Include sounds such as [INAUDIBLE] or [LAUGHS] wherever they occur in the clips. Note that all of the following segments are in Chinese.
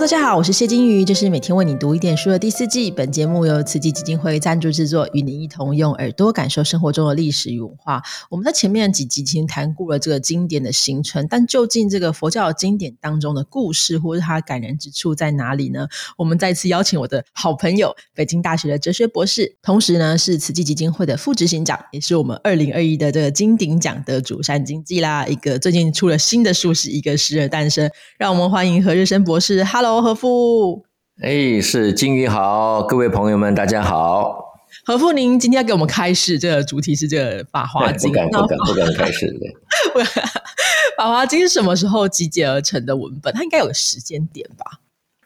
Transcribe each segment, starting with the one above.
大家好，我是谢金鱼，这是每天为你读一点书的第四季。本节目由慈济基金会赞助制作，与您一同用耳朵感受生活中的历史与文化。我们在前面几集已经谈过了这个经典的形成，但究竟这个佛教经典当中的故事，或是它感人之处在哪里呢？我们再次邀请我的好朋友，北京大学的哲学博士，同时呢是慈济基金会的副执行长，也是我们二零二一的这个金鼎奖得主山经济啦。一个最近出了新的书，是一个诗的诞生。让我们欢迎何日生博士。Hello，何富。哎，是金鱼好，各位朋友们，大家好。何富，您今天要给我们开示，这个主题是这个《法华经》。不敢，不敢，不敢开始。《[LAUGHS] 法华经》是什么时候集结而成的文本？它应该有个时间点吧？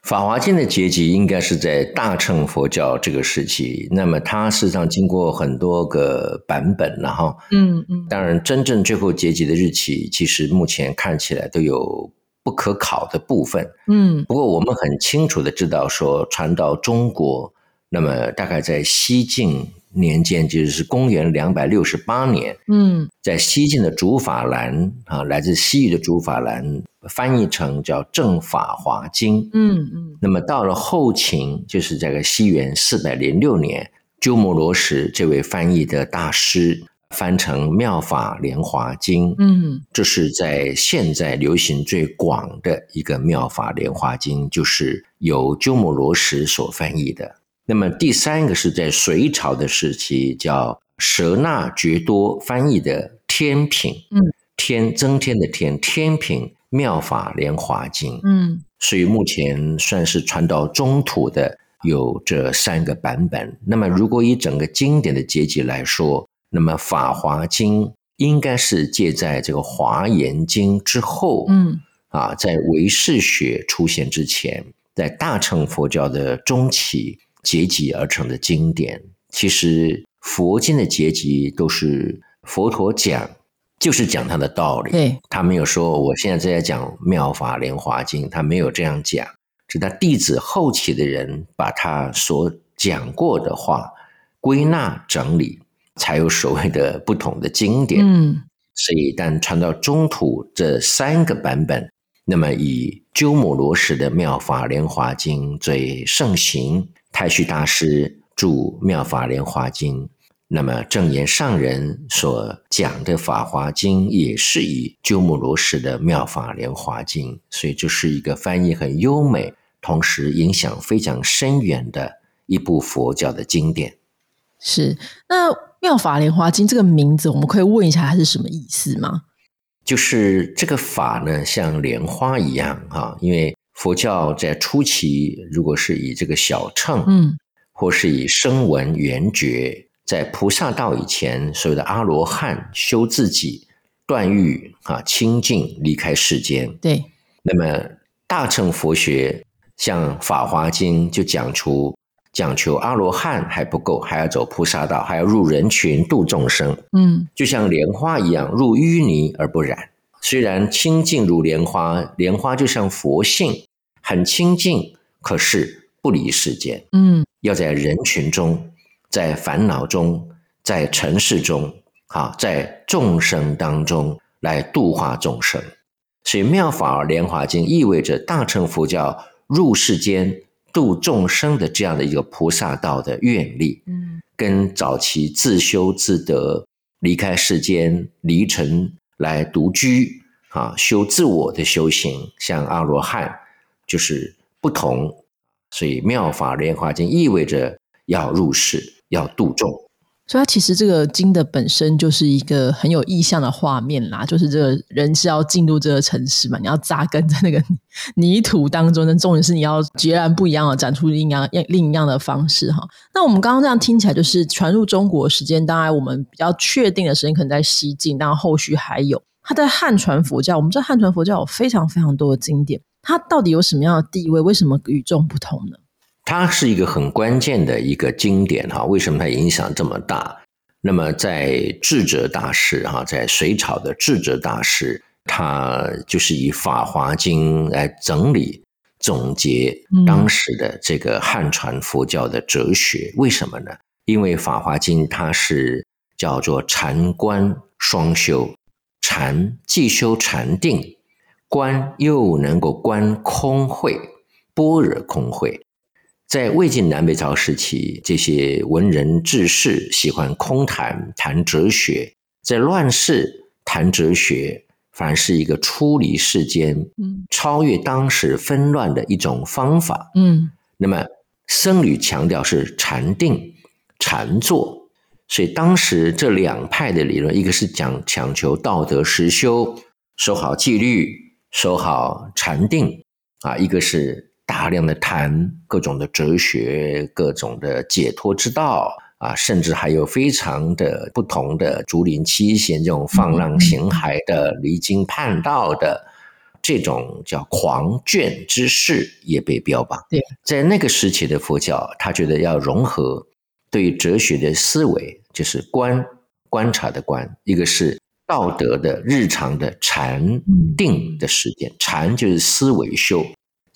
《法华经》的结集应该是在大乘佛教这个时期。那么它事实上经过很多个版本，然后，嗯嗯，当然真正最后结集的日期，其实目前看起来都有。不可考的部分，嗯，不过我们很清楚的知道，说传到中国，那么大概在西晋年间，就是公元两百六十八年，嗯，在西晋的竺法兰啊，来自西域的竺法兰翻译成叫《正法华经》，嗯嗯，那么到了后秦，就是这个西元四百零六年，鸠摩罗什这位翻译的大师。翻成《妙法莲华经》，嗯，这是在现在流行最广的一个《妙法莲华经》，就是由鸠摩罗什所翻译的。那么第三个是在隋朝的时期，叫舍那觉多翻译的《天品》，嗯，天增添的天，《天品妙法莲华经》，嗯，所以目前算是传到中土的有这三个版本。那么如果以整个经典的结集来说，那么《法华经》应该是借在这个《华严经》之后，嗯，啊，在唯识学出现之前，在大乘佛教的中期结集而成的经典。其实佛经的结集都是佛陀讲，就是讲他的道理。对，他没有说我现在在讲《妙法莲华经》，他没有这样讲，是他弟子后期的人把他所讲过的话归纳整理。才有所谓的不同的经典，嗯，所以但传到中土这三个版本，那么以鸠摩罗什的《妙法莲华经》最盛行，太虚大师著《妙法莲华经》，那么正言上人所讲的《法华经》也是以鸠摩罗什的《妙法莲华经》，所以这是一个翻译很优美，同时影响非常深远的一部佛教的经典。是那。妙法莲华经这个名字，我们可以问一下它是什么意思吗？就是这个法呢，像莲花一样哈，因为佛教在初期，如果是以这个小乘，嗯，或是以声闻缘觉，在菩萨道以前，所谓的阿罗汉修自己断欲啊，清净离开世间。对，那么大乘佛学像法华经就讲出。讲求阿罗汉还不够，还要走菩萨道，还要入人群度众生。嗯，就像莲花一样，入淤泥而不染。虽然清净如莲花，莲花就像佛性，很清净，可是不离世间。嗯，要在人群中，在烦恼中，在尘世中，啊，在众生当中来度化众生。所以《妙法莲华经》意味着大乘佛教入世间。度众生的这样的一个菩萨道的愿力，嗯，跟早期自修自得、离开世间、离尘来独居啊，修自我的修行，像阿罗汉就是不同。所以《妙法莲华经》意味着要入世，要度众。所以它其实这个经的本身就是一个很有意象的画面啦，就是这个人是要进入这个城市嘛，你要扎根在那个泥土当中，那重点是你要截然不一样的展出另一样另一样的方式哈。那我们刚刚这样听起来，就是传入中国时间，当然我们比较确定的时间可能在西晋，但后续还有它在汉传佛教。我们知道汉传佛教有非常非常多的经典，它到底有什么样的地位？为什么与众不同呢？它是一个很关键的一个经典哈，为什么它影响这么大？那么在智者大师哈，在隋朝的智者大师，他就是以《法华经》来整理总结当时的这个汉传佛教的哲学。为什么呢？因为《法华经》它是叫做禅观双修，禅既修禅定，观又能够观空慧。般若空慧。在魏晋南北朝时期，这些文人志士喜欢空谈谈哲学，在乱世谈哲学，反而是一个出离世间、嗯，超越当时纷乱的一种方法。嗯，那么僧侣强调是禅定、禅坐，所以当时这两派的理论，一个是讲强求道德实修，守好纪律，守好禅定啊，一个是。大量的谈各种的哲学、各种的解脱之道啊，甚至还有非常的不同的竹林七贤这种放浪形骸的、离经叛道的这种叫狂狷之士也被标榜。对，在那个时期的佛教，他觉得要融合对哲学的思维，就是观观察的观，一个是道德的日常的禅定的实践，禅就是思维修。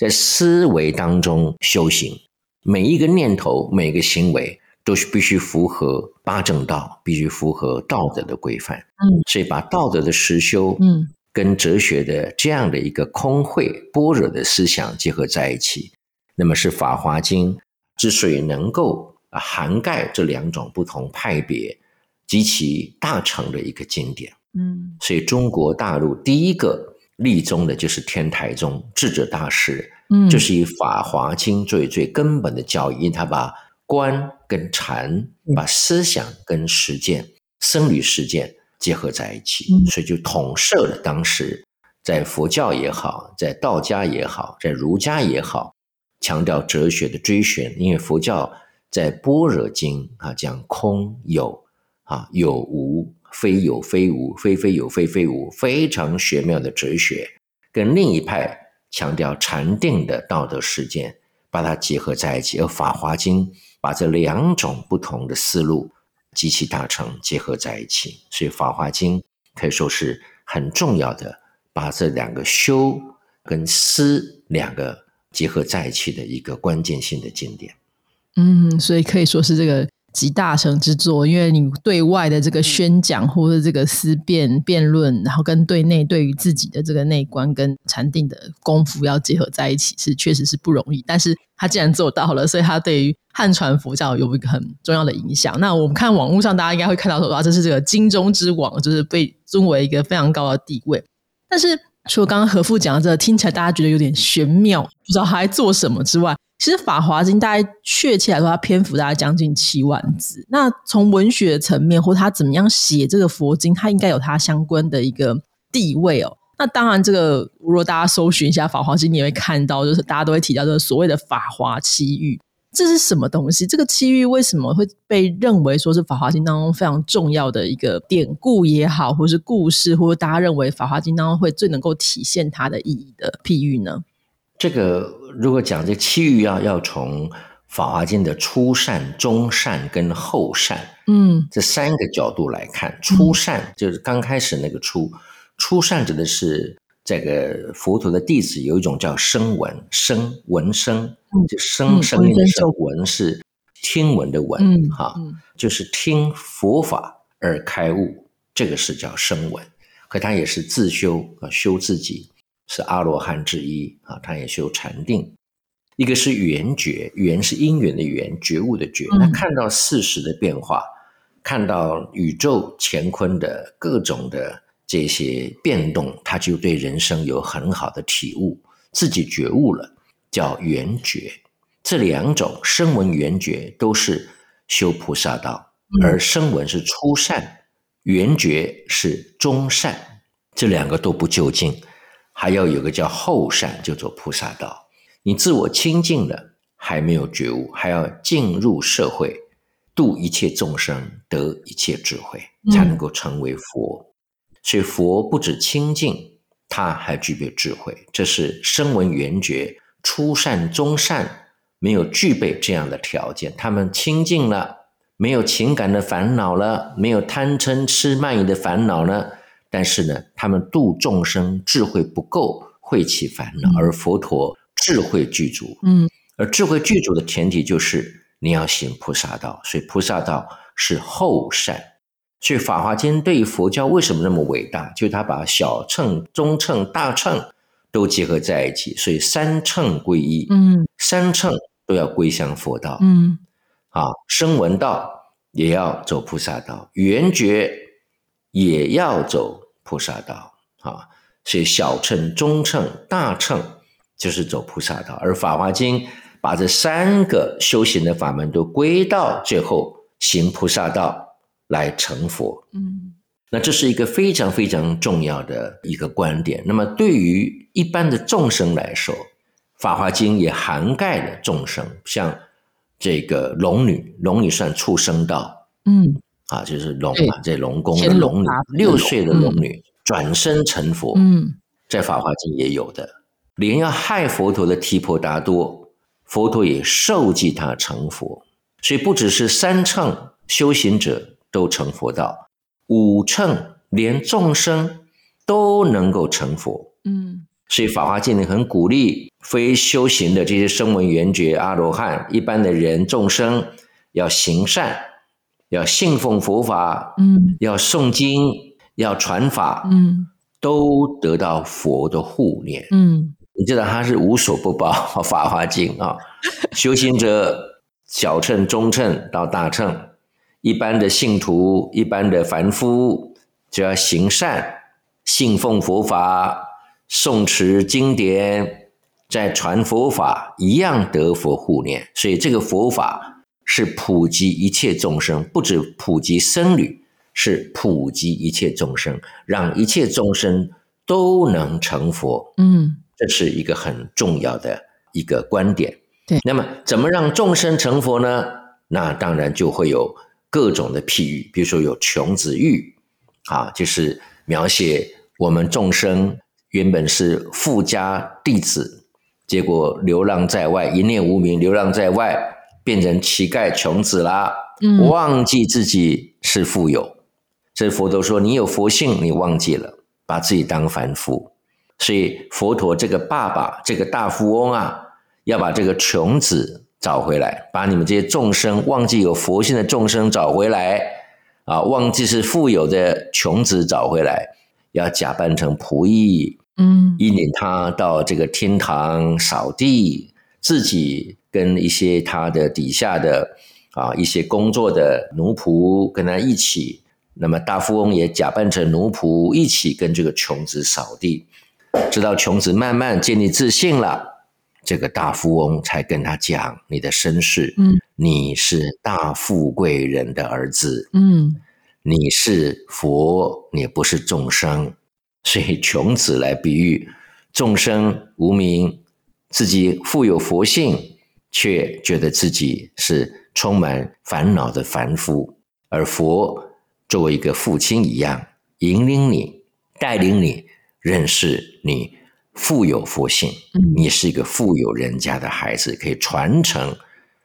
在思维当中修行，每一个念头、每个行为都是必须符合八正道，必须符合道德的规范。嗯，所以把道德的实修，嗯，跟哲学的这样的一个空慧般若的思想结合在一起，那么是《法华经》之所以能够涵盖这两种不同派别及其大成的一个经典。嗯，所以中国大陆第一个。立宗的就是天台宗智者大师，嗯，就是以《法华经》作为最根本的教义，他把观跟禅、把思想跟实践、僧侣实践结合在一起，所以就统摄了当时在佛教也好，在道家也好，在儒家也好，强调哲学的追寻。因为佛教在《般若经》啊讲空有啊有无。非有非无，非非有非非无，非常玄妙的哲学，跟另一派强调禅定的道德实践，把它结合在一起。而《法华经》把这两种不同的思路极其大成结合在一起，所以《法华经》可以说是很重要的，把这两个修跟思两个结合在一起的一个关键性的经典。嗯，所以可以说是这个。集大成之作，因为你对外的这个宣讲或者这个思辨辩论，然后跟对内对于自己的这个内观跟禅定的功夫要结合在一起，是确实是不容易。但是他既然做到了，所以他对于汉传佛教有一个很重要的影响。那我们看网络上，大家应该会看到说啊，这是这个金钟之王，就是被尊为一个非常高的地位。但是除了刚刚何父讲的这听起来大家觉得有点玄妙，不知道他在做什么之外。其实《法华经》大概确切来说，它篇幅大概将近七万字。那从文学层面，或他怎么样写这个佛经，它应该有它相关的一个地位哦。那当然，这个如果大家搜寻一下《法华经》，你会看到，就是大家都会提到这个所谓的法华七喻，这是什么东西？这个七喻为什么会被认为说是《法华经》当中非常重要的一个典故也好，或是故事，或者大家认为《法华经》当中会最能够体现它的意义的譬喻呢？这个如果讲这七喻，要要从《法华经》的初善、中善跟后善，嗯，这三个角度来看。初善就是刚开始那个初，初善指的是这个佛陀的弟子有一种叫声闻，声闻声，就声声音的声，闻是听闻的闻，哈，就是听佛法而开悟，这个是叫声闻，可他也是自修啊，修自己。是阿罗汉之一啊，他也修禅定。一个是缘觉，缘是因缘的缘，觉悟的觉。他看到事实的变化，看到宇宙乾坤的各种的这些变动，他就对人生有很好的体悟，自己觉悟了，叫圆觉。这两种声闻缘觉都是修菩萨道，而声闻是初善，缘觉是中善，这两个都不究竟。还要有个叫后善，就做菩萨道。你自我清净了，还没有觉悟，还要进入社会，度一切众生，得一切智慧，才能够成为佛。所以佛不止清净，他还具备智慧。这是声闻缘觉初善、中善没有具备这样的条件。他们清净了，没有情感的烦恼了，没有贪嗔痴慢疑的烦恼了。但是呢，他们度众生智慧不够，会起烦恼。而佛陀智慧具足，嗯，而智慧具足的前提就是你要行菩萨道。所以菩萨道是后善。所以《法华经》对于佛教为什么那么伟大？就是他把小乘、中乘、大乘都结合在一起，所以三乘归一，嗯，三乘都要归向佛道，嗯，啊，声闻道也要走菩萨道，缘觉也要走菩萨道，啊，所以小乘、中乘、大乘就是走菩萨道，而《法华经》把这三个修行的法门都归到最后行菩萨道来成佛，嗯。那这是一个非常非常重要的一个观点。那么对于一般的众生来说，《法华经》也涵盖了众生，像这个龙女，龙女算畜生道，嗯，啊，就是龙啊，在龙宫的龙女，六岁的龙女转身成佛，嗯，在《法华经》也有的。连要害佛陀的提婆达多，佛陀也受记他成佛。所以不只是三乘修行者都成佛道。五乘连众生都能够成佛，嗯，所以《法华经》里很鼓励非修行的这些声闻缘觉阿罗汉，一般的人众生要行善，要信奉佛法，嗯，要诵经，要传法，嗯，都得到佛的护念，嗯，你知道他是无所不包，[LAUGHS]《法华经》啊，修行者小乘、中乘到大乘。一般的信徒，一般的凡夫，只要行善，信奉佛法，诵持经典，在传佛法，一样得佛护念。所以这个佛法是普及一切众生，不止普及僧侣，是普及一切众生，让一切众生都能成佛。嗯，这是一个很重要的一个观点。对，那么怎么让众生成佛呢？那当然就会有。各种的譬喻，比如说有穷子喻，啊，就是描写我们众生原本是富家弟子，结果流浪在外，一念无名，流浪在外，变成乞丐穷子啦，忘记自己是富有。这佛陀说，你有佛性，你忘记了，把自己当凡夫。所以佛陀这个爸爸，这个大富翁啊，要把这个穷子。找回来，把你们这些众生忘记有佛性的众生找回来啊！忘记是富有的穷子找回来，要假扮成仆役，嗯，引领他到这个天堂扫地，自己跟一些他的底下的啊一些工作的奴仆跟他一起，那么大富翁也假扮成奴仆，一起跟这个穷子扫地，直到穷子慢慢建立自信了。这个大富翁才跟他讲你的身世，嗯，你是大富贵人的儿子，嗯，你是佛，你不是众生，所以 [LAUGHS] 穷子来比喻众生无名，自己富有佛性，却觉得自己是充满烦恼的凡夫，而佛作为一个父亲一样，引领你，带领你认识你。富有佛性，你是一个富有人家的孩子，可以传承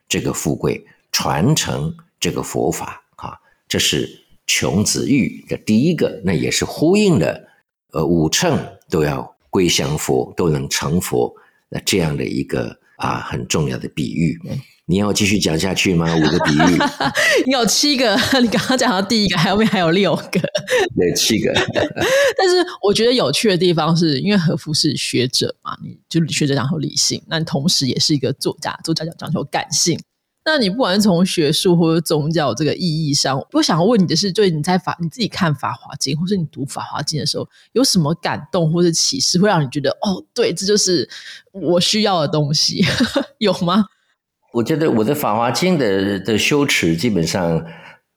这个富贵，传承这个佛法啊！这是穷子玉的第一个，那也是呼应了呃五乘都要归降佛，都能成佛那这样的一个啊很重要的比喻。你要继续讲下去吗？五个比喻，[LAUGHS] 你有七个，[LAUGHS] 你刚刚讲到第一个，后面还有六个，对，七个。[LAUGHS] 但是我觉得有趣的地方是，因为和夫是学者嘛，你就学者讲求理性，那同时也是一个作家，作家讲讲求感性。那你不管是从学术或者宗教这个意义上，我想问你的是，就是你在法你自己看《法华经》，或是你读《法华经》的时候，有什么感动或者启示，会让你觉得哦，对，这就是我需要的东西，有吗？我觉得我的《法华经》的的修持基本上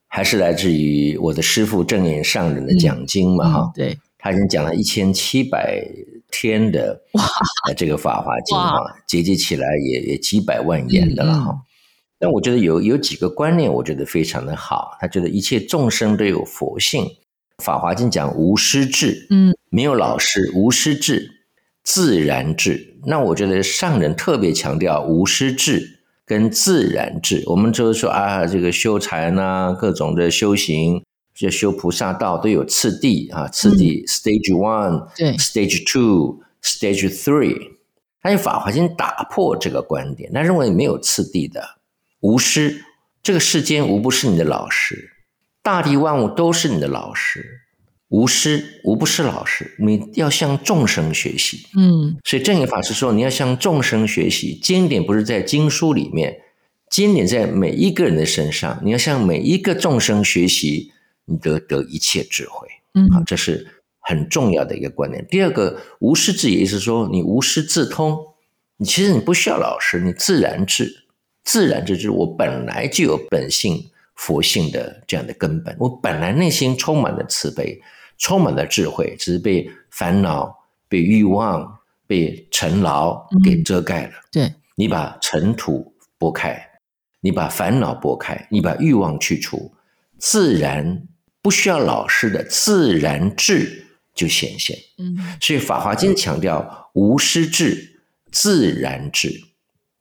还是来自于我的师父正眼上人的讲经嘛，哈，对，他已经讲了一千七百天的哇，这个《法华经》啊，结集起来也也几百万言的了哈。但我觉得有有几个观念，我觉得非常的好。他觉得一切众生都有佛性，《法华经》讲无师智，嗯，没有老师，无师智，自然智。那我觉得上人特别强调无师智。跟自然智，我们就是说啊，这个修禅啊，各种的修行，就修菩萨道都有次第啊，次第 stage one，对，stage two，stage three。他用法华经打破这个观点，他认为没有次第的，无师，这个世间无不是你的老师，大地万物都是你的老师，无师无不是老师，你要向众生学习。嗯，所以正言法师说，你要向众生学习，经典不是在经书里面，经典在每一个人的身上，你要向每一个众生学习，你得得一切智慧。嗯，好，这是很重要的一个观念。第二个，无师自也是说，你无师自通，你其实你不需要老师，你自然智，自然智就是我本来就有本性佛性的这样的根本，我本来内心充满了慈悲。充满了智慧，只是被烦恼、被欲望、被尘劳给遮盖了。对你把尘土拨开，你把烦恼拨开，你把欲望去除，自然不需要老师的自然智就显现。嗯，所以《法华经》强调无师智、自然智，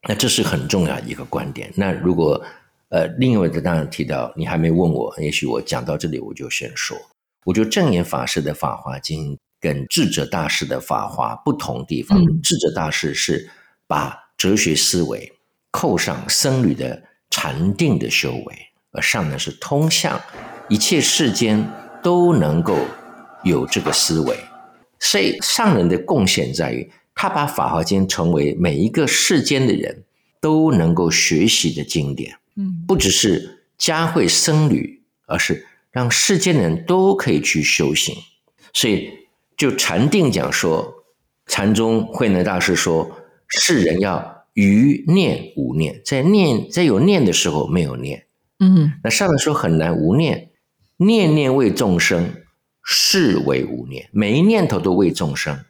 那这是很重要一个观点。那如果呃，另一位的当然提到，你还没问我，也许我讲到这里，我就先说。我觉得正言法师的《法华经》跟智者大师的《法华》不同地方。智者大师是把哲学思维扣上僧侣的禅定的修为，而上人是通向一切世间都能够有这个思维。所以上人的贡献在于，他把《法华经》成为每一个世间的人都能够学习的经典。嗯，不只是教会僧侣，而是。让世间的人都可以去修行，所以就禅定讲说，禅宗慧能大师说，世人要于念无念，在念在有念的时候没有念，嗯，那上面说很难无念，念念为众生，是为无念，每一念头都为众生，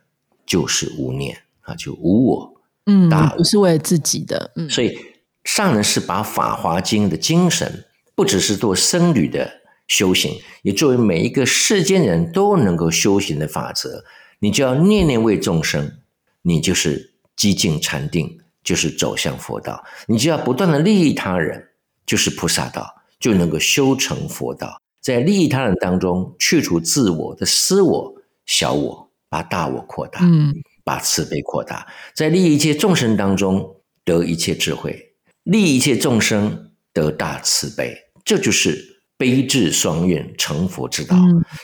就是无念啊，就无我，嗯，不是为了自己的，嗯，所以上人是把《法华经》的精神，不只是做僧侣的。修行也作为每一个世间人都能够修行的法则，你就要念念为众生，你就是激进禅定，就是走向佛道；你就要不断的利益他人，就是菩萨道，就能够修成佛道。在利益他人当中，去除自我的私我、小我，把大我扩大，嗯，把慈悲扩大，在利益一切众生当中得一切智慧，利益一切众生得大慈悲，这就是。悲智双运成佛之道，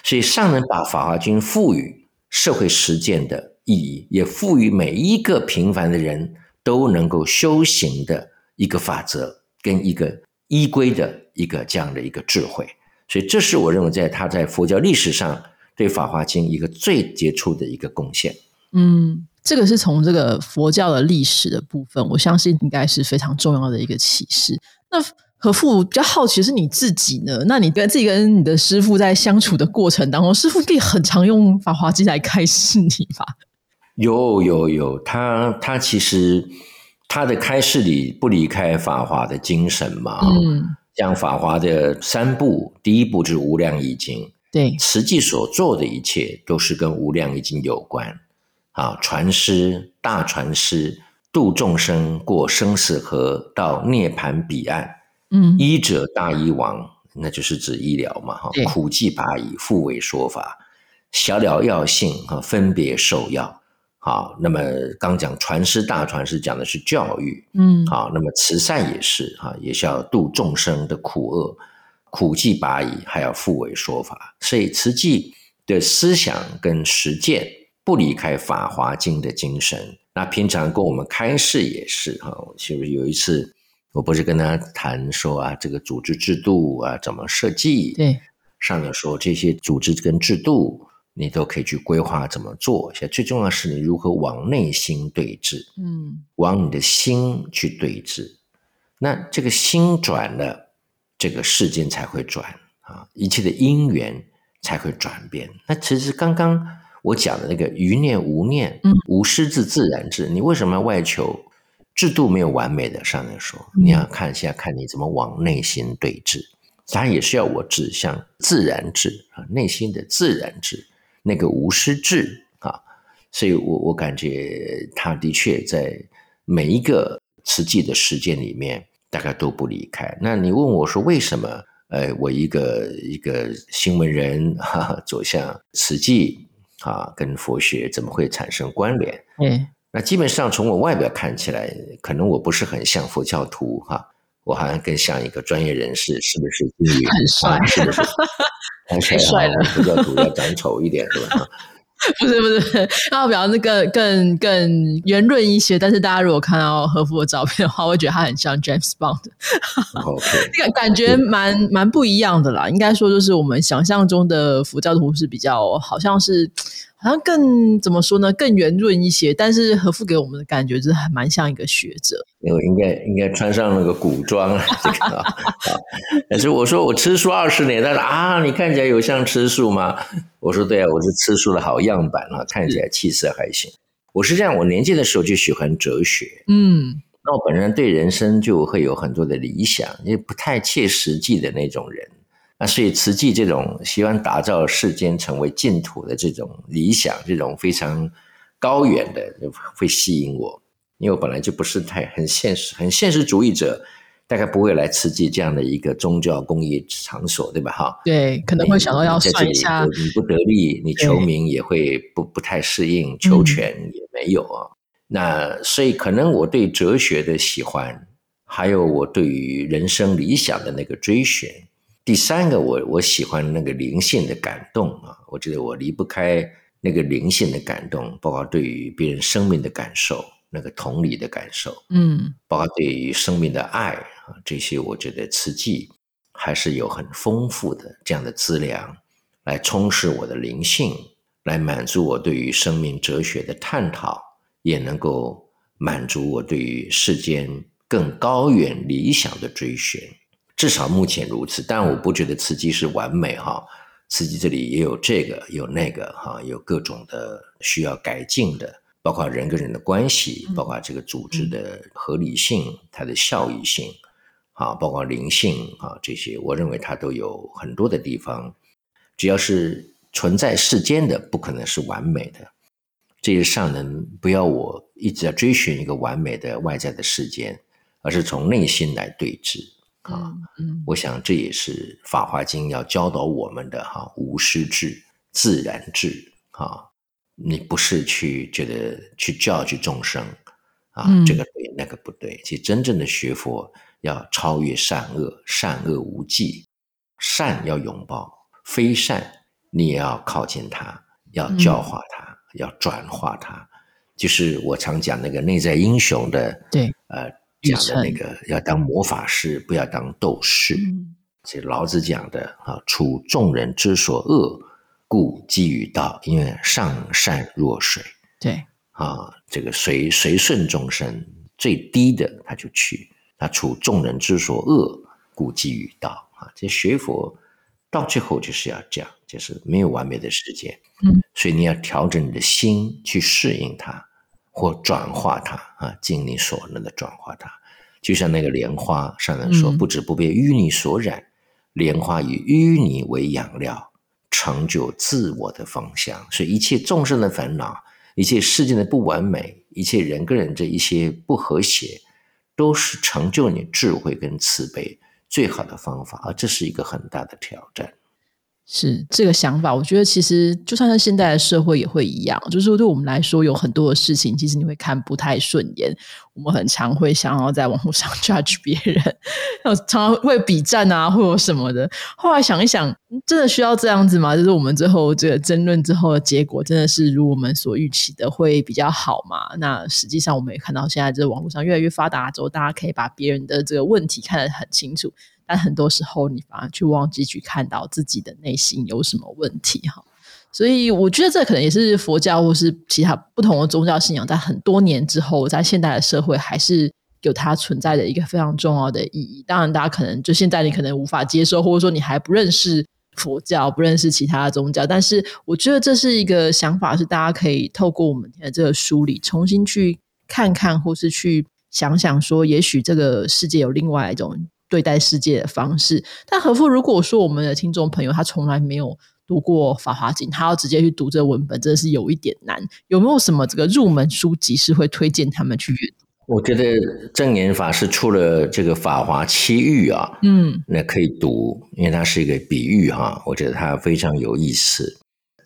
所以上人把《法华经》赋予社会实践的意义，也赋予每一个平凡的人都能够修行的一个法则跟一个依规的一个这样的一个智慧。所以，这是我认为在他在佛教历史上对《法华经》一个最杰出的一个贡献。嗯，这个是从这个佛教的历史的部分，我相信应该是非常重要的一个启示。那。何父比较好奇是你自己呢？那你跟自己跟你的师傅在相处的过程当中，师傅可以很常用《法华经》来开示你吧？有有有，他他其实他的开示里不离开法华的精神嘛。嗯，像法华的三步，第一步就是《无量易经》，对，实际所做的一切都是跟《无量易经》有关。啊，传师大传师度众生过生死河，到涅盘彼岸。嗯，医者大医王，那就是指医疗嘛，哈。苦济拔医，复为说法，小了药性，哈，分别受药。好，那么刚讲传师大传师讲的是教育，嗯，好，那么慈善也是，哈，也是要度众生的苦厄，苦济拔医，还要复为说法。所以慈济的思想跟实践不离开《法华经》的精神。那平常跟我们开示也是，哈，是不是有一次？我不是跟他谈说啊，这个组织制度啊怎么设计？对，上面说这些组织跟制度，你都可以去规划怎么做。现在最重要是你如何往内心对峙，嗯，往你的心去对峙。那这个心转了，这个世间才会转啊，一切的因缘才会转变。那其实刚刚我讲的那个余念无念，嗯，无师自自然智，你为什么要外求？制度没有完美的，上来说你要看一下，看你怎么往内心对峙。当然也是要我指向自然智啊，内心的自然智，那个无师智啊。所以我我感觉他的确在每一个实际的实践里面，大概都不离开。那你问我说为什么？呃，我一个一个新闻人哈走向实际啊，跟佛学怎么会产生关联？嗯。那基本上从我外表看起来，可能我不是很像佛教徒哈。我好像更像一个专业人士，是不是？很帅，是不是？[LAUGHS] 太帅了，佛教徒要长丑一点，是吧？[LAUGHS] 不是不是，要比较那个更更圆润一些。但是大家如果看到和服的照片的话，会觉得他很像 James Bond，感 [LAUGHS] 感觉蛮蛮不一样的啦。应该说，就是我们想象中的佛教徒是比较，好像是。好像更怎么说呢？更圆润一些，但是和富给我们的感觉就是还蛮像一个学者。我应该应该穿上那个古装这个啊。[LAUGHS] 但是我说我吃素二十年，他说啊，你看起来有像吃素吗？我说对啊，我是吃素的好样板啊，看起来气色还行。我是这样，我年轻的时候就喜欢哲学，嗯，那我本人对人生就会有很多的理想，也不太切实际的那种人。那所以慈济这种希望打造世间成为净土的这种理想，这种非常高远的，会吸引我。因为我本来就不是太很现实、很现实主义者，大概不会来慈济这样的一个宗教公益场所，对吧？哈，对，可能会想到要算一下，你不得力，你求名也会不不太适应，求全也没有啊。那所以可能我对哲学的喜欢，还有我对于人生理想的那个追寻。第三个，我我喜欢那个灵性的感动啊，我觉得我离不开那个灵性的感动，包括对于别人生命的感受，那个同理的感受，嗯，包括对于生命的爱啊，这些我觉得慈济还是有很丰富的这样的资粮，来充实我的灵性，来满足我对于生命哲学的探讨，也能够满足我对于世间更高远理想的追寻。至少目前如此，但我不觉得慈济是完美哈。慈济这里也有这个有那个哈，有各种的需要改进的，包括人跟人的关系，包括这个组织的合理性、它的效益性，啊，包括灵性啊这些，我认为它都有很多的地方。只要是存在世间的，不可能是完美的。这些上人不要我一直在追寻一个完美的外在的世间，而是从内心来对峙。啊，嗯，我想这也是《法华经》要教导我们的哈，无师智、自然智啊。你不是去觉得去教育众生啊，这个对，那个不对。其实真正的学佛要超越善恶，善恶无忌，善要拥抱，非善你也要靠近它，要教化它，要转化它。就是我常讲那个内在英雄的，对，呃。讲的那个要当魔法师，不要当斗士。这老子讲的啊，处众人之所恶，故几于道。因为上善若水，对啊，这个随随顺众生最低的他就去。他处众人之所恶，故几于道啊。这学佛到最后就是要这样，就是没有完美的世界。嗯，所以你要调整你的心去适应它。或转化它啊，尽你所能的转化它，就像那个莲花上人说：“不止不被淤泥所染，莲花以淤泥为养料，成就自我的方向。”所以，一切众生的烦恼，一切世界的不完美，一切人跟人这一些不和谐，都是成就你智慧跟慈悲最好的方法。而这是一个很大的挑战。是这个想法，我觉得其实就算是现在的社会也会一样，就是对我们来说，有很多的事情，其实你会看不太顺眼。我们很常会想要在网络上 [LAUGHS] judge 别人，常常会比战啊，或者什么的。后来想一想，真的需要这样子吗？就是我们最后这个争论之后的结果，真的是如我们所预期的会比较好吗？那实际上我们也看到，现在这个网络上越来越发达之后，大家可以把别人的这个问题看得很清楚。但很多时候，你反而去忘记去看到自己的内心有什么问题哈。所以，我觉得这可能也是佛教或是其他不同的宗教信仰，在很多年之后，在现代的社会还是有它存在的一个非常重要的意义。当然，大家可能就现在你可能无法接受，或者说你还不认识佛教，不认识其他的宗教。但是，我觉得这是一个想法，是大家可以透过我们的这个梳理，重新去看看，或是去想想，说也许这个世界有另外一种。对待世界的方式，但何夫如果说我们的听众朋友他从来没有读过《法华经》，他要直接去读这文本，真的是有一点难。有没有什么这个入门书籍是会推荐他们去阅读？我觉得正言法师出了这个《法华七喻》啊，嗯，那可以读，因为它是一个比喻哈，我觉得它非常有意思。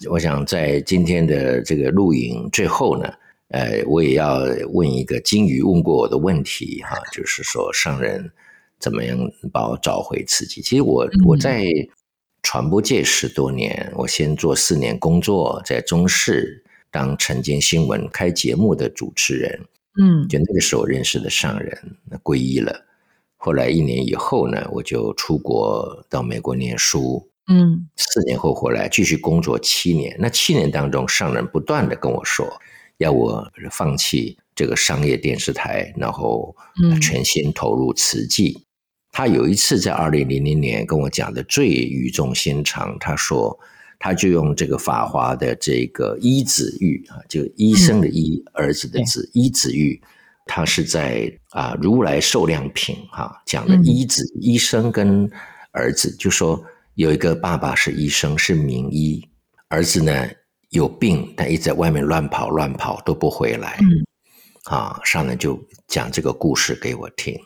我想在今天的这个录影最后呢，呃，我也要问一个金鱼问过我的问题哈，就是说上人。怎么样把我找回自己？其实我我在传播界十多年，我先做四年工作，在中视当晨间新闻开节目的主持人，嗯，就那个时候认识的上人，那皈依了。后来一年以后呢，我就出国到美国念书，嗯，四年后回来继续工作七年。那七年当中，上人不断的跟我说，要我放弃这个商业电视台，然后全心投入慈济。他有一次在二零零零年跟我讲的最语重心长，他说，他就用这个法华的这个医子玉啊，就医生的医，儿子的子，医子玉，他是在啊如来寿量品哈讲的医子医生跟儿子，就说有一个爸爸是医生是名医，儿子呢有病，但一直在外面乱跑乱跑都不回来，啊，上来就讲这个故事给我听。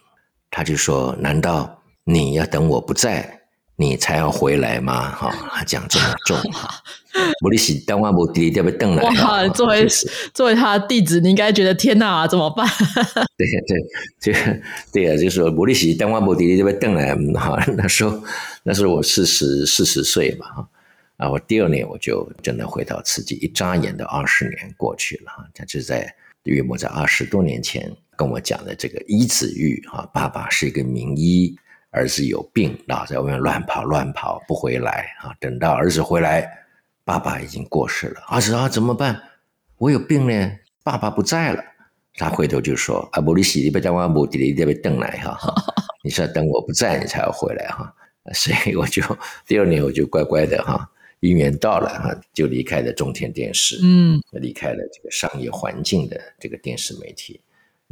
他就说：“难道你要等我不在，你才要回来吗？”哈，他讲这么重 [LAUGHS] 哈。摩利西当晚不弟弟要不要等来？哇，作为作为他的弟子，你应该觉得天哪，怎么办？对 [LAUGHS] 对，就对啊，就说摩利西当晚不弟弟要不要等来？哈，那时候那时候我四十四十岁吧，哈啊，我第二年我就真的回到慈济，一眨眼的二十年过去了，哈，他就在约莫在二十多年前。跟我讲的这个伊子玉啊，爸爸是一个名医，儿子有病，老在外面乱跑乱跑不回来啊。等到儿子回来，爸爸已经过世了。儿子啊，怎么办？我有病呢，爸爸不在了。他回头就说：“啊，不，你洗你别等我，不，你你别等来哈。你是要等我不在，你才要回来哈。所以我就第二年我就乖乖的哈，姻缘到了哈，就离开了中天电视，嗯，离开了这个商业环境的这个电视媒体。”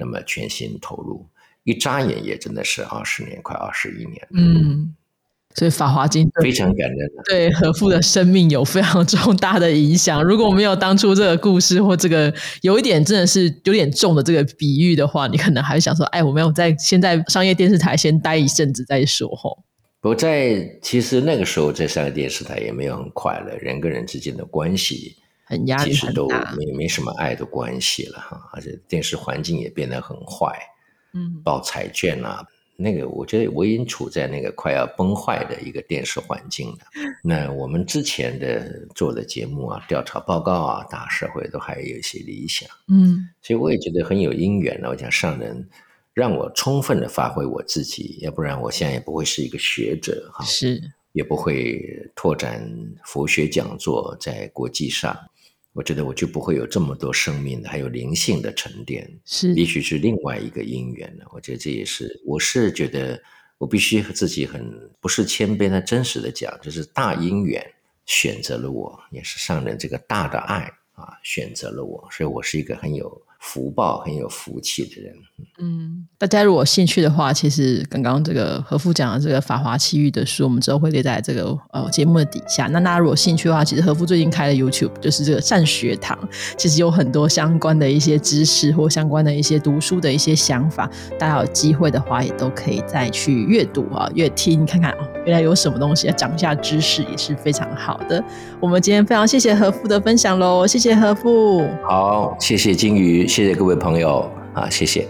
那么全心投入，一眨眼也真的是二十年，快二十一年。嗯，所以《法华经》非常感人，对和父的生命有非常重大的影响。如果没有当初这个故事或这个有一点真的是有点重的这个比喻的话，你可能还是想说：“哎，我们要在先在商业电视台先待一阵子再说。”吼，不在，其实那个时候在商业电视台也没有很快乐，人跟人之间的关系。很压力很大，没没什么爱的关系了哈，而且电视环境也变得很坏，嗯，报彩券啊，那个我觉得我已经处在那个快要崩坏的一个电视环境了。那我们之前的做的节目啊，调查报告啊，大社会都还有一些理想，嗯，所以我也觉得很有因缘呢。我想上人让我充分的发挥我自己，要不然我现在也不会是一个学者哈，是，也不会拓展佛学讲座在国际上。我觉得我就不会有这么多生命的，还有灵性的沉淀，是，也许是另外一个因缘了。我觉得这也是，我是觉得我必须和自己很不是谦卑，那真实的讲，就是大因缘选择了我，也是上人这个大的爱啊选择了我，所以我是一个很有。福报很有福气的人，嗯，大家如果兴趣的话，其实刚刚这个何父讲的这个《法华奇遇》的书，我们之后会列在这个呃节目的底下。那大家如果兴趣的话，其实何父最近开了 YouTube，就是这个善学堂，其实有很多相关的一些知识或相关的一些读书的一些想法，大家有机会的话也都可以再去阅读啊，阅听看看哦，原来有什么东西，讲一下知识也是非常好的。我们今天非常谢谢何父的分享喽，谢谢何父，好，谢谢金鱼。谢谢各位朋友啊，谢谢。